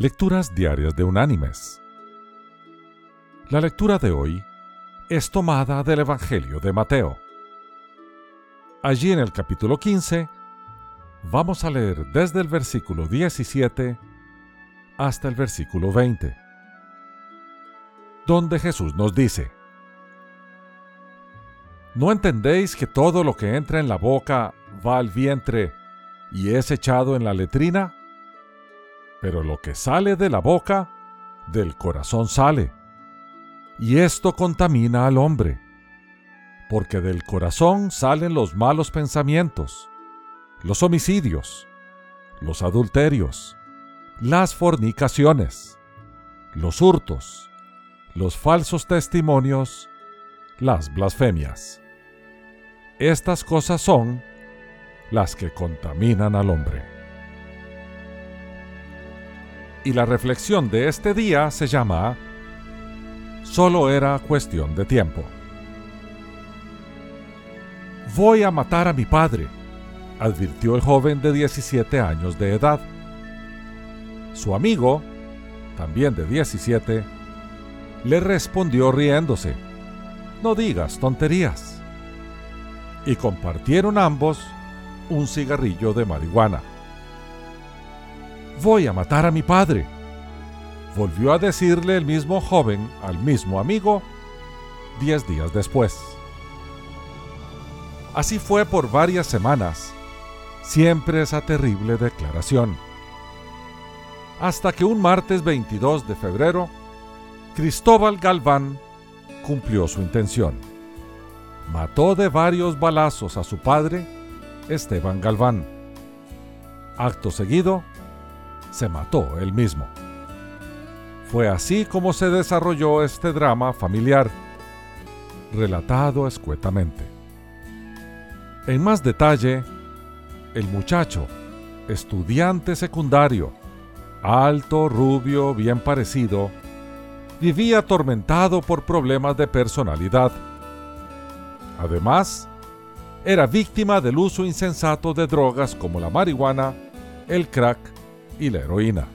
Lecturas Diarias de Unánimes. La lectura de hoy es tomada del Evangelio de Mateo. Allí en el capítulo 15 vamos a leer desde el versículo 17 hasta el versículo 20, donde Jesús nos dice, ¿No entendéis que todo lo que entra en la boca va al vientre y es echado en la letrina? Pero lo que sale de la boca, del corazón sale. Y esto contamina al hombre, porque del corazón salen los malos pensamientos, los homicidios, los adulterios, las fornicaciones, los hurtos, los falsos testimonios, las blasfemias. Estas cosas son las que contaminan al hombre. Y la reflexión de este día se llama Solo era cuestión de tiempo. Voy a matar a mi padre, advirtió el joven de 17 años de edad. Su amigo, también de 17, le respondió riéndose, No digas tonterías. Y compartieron ambos un cigarrillo de marihuana. Voy a matar a mi padre, volvió a decirle el mismo joven al mismo amigo diez días después. Así fue por varias semanas, siempre esa terrible declaración. Hasta que un martes 22 de febrero, Cristóbal Galván cumplió su intención. Mató de varios balazos a su padre, Esteban Galván. Acto seguido, se mató él mismo. Fue así como se desarrolló este drama familiar, relatado escuetamente. En más detalle, el muchacho, estudiante secundario, alto, rubio, bien parecido, vivía atormentado por problemas de personalidad. Además, era víctima del uso insensato de drogas como la marihuana, el crack y la heroína.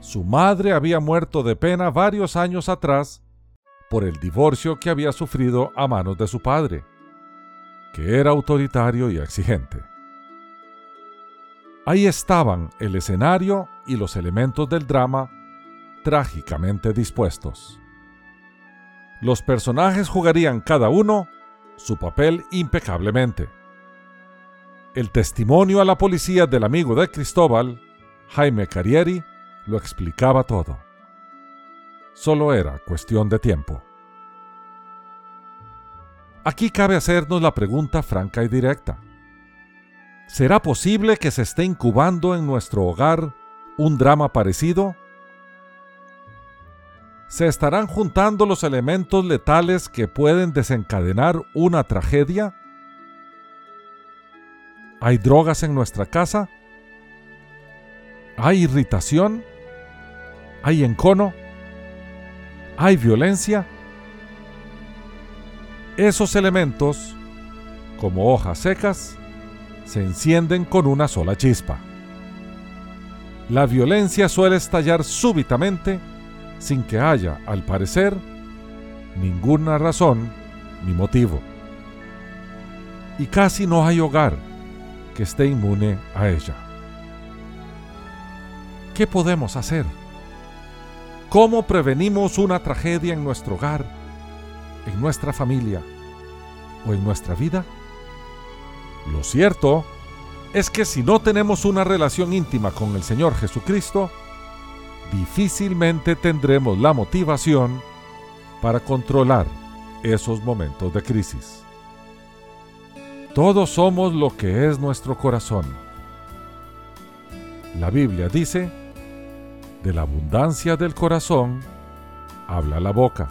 Su madre había muerto de pena varios años atrás por el divorcio que había sufrido a manos de su padre, que era autoritario y exigente. Ahí estaban el escenario y los elementos del drama trágicamente dispuestos. Los personajes jugarían cada uno su papel impecablemente. El testimonio a la policía del amigo de Cristóbal, Jaime Carrieri, lo explicaba todo. Solo era cuestión de tiempo. Aquí cabe hacernos la pregunta franca y directa. ¿Será posible que se esté incubando en nuestro hogar un drama parecido? ¿Se estarán juntando los elementos letales que pueden desencadenar una tragedia? ¿Hay drogas en nuestra casa? ¿Hay irritación? ¿Hay encono? ¿Hay violencia? Esos elementos, como hojas secas, se encienden con una sola chispa. La violencia suele estallar súbitamente sin que haya, al parecer, ninguna razón ni motivo. Y casi no hay hogar que esté inmune a ella. ¿Qué podemos hacer? ¿Cómo prevenimos una tragedia en nuestro hogar, en nuestra familia o en nuestra vida? Lo cierto es que si no tenemos una relación íntima con el Señor Jesucristo, difícilmente tendremos la motivación para controlar esos momentos de crisis. Todos somos lo que es nuestro corazón. La Biblia dice, de la abundancia del corazón habla la boca.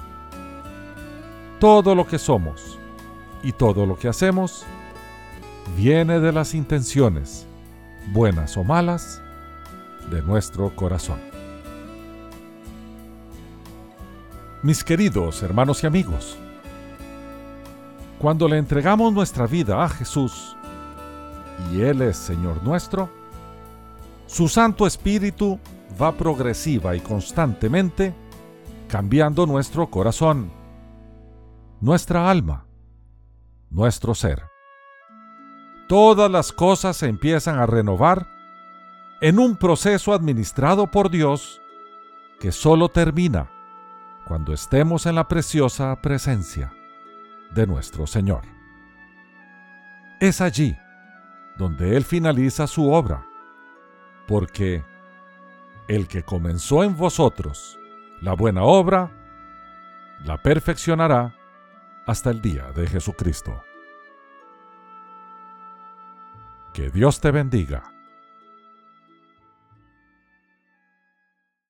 Todo lo que somos y todo lo que hacemos viene de las intenciones, buenas o malas, de nuestro corazón. Mis queridos hermanos y amigos, cuando le entregamos nuestra vida a Jesús y Él es Señor nuestro, su Santo Espíritu va progresiva y constantemente cambiando nuestro corazón, nuestra alma, nuestro ser. Todas las cosas se empiezan a renovar en un proceso administrado por Dios que solo termina cuando estemos en la preciosa presencia de nuestro Señor. Es allí donde Él finaliza su obra, porque el que comenzó en vosotros la buena obra, la perfeccionará hasta el día de Jesucristo. Que Dios te bendiga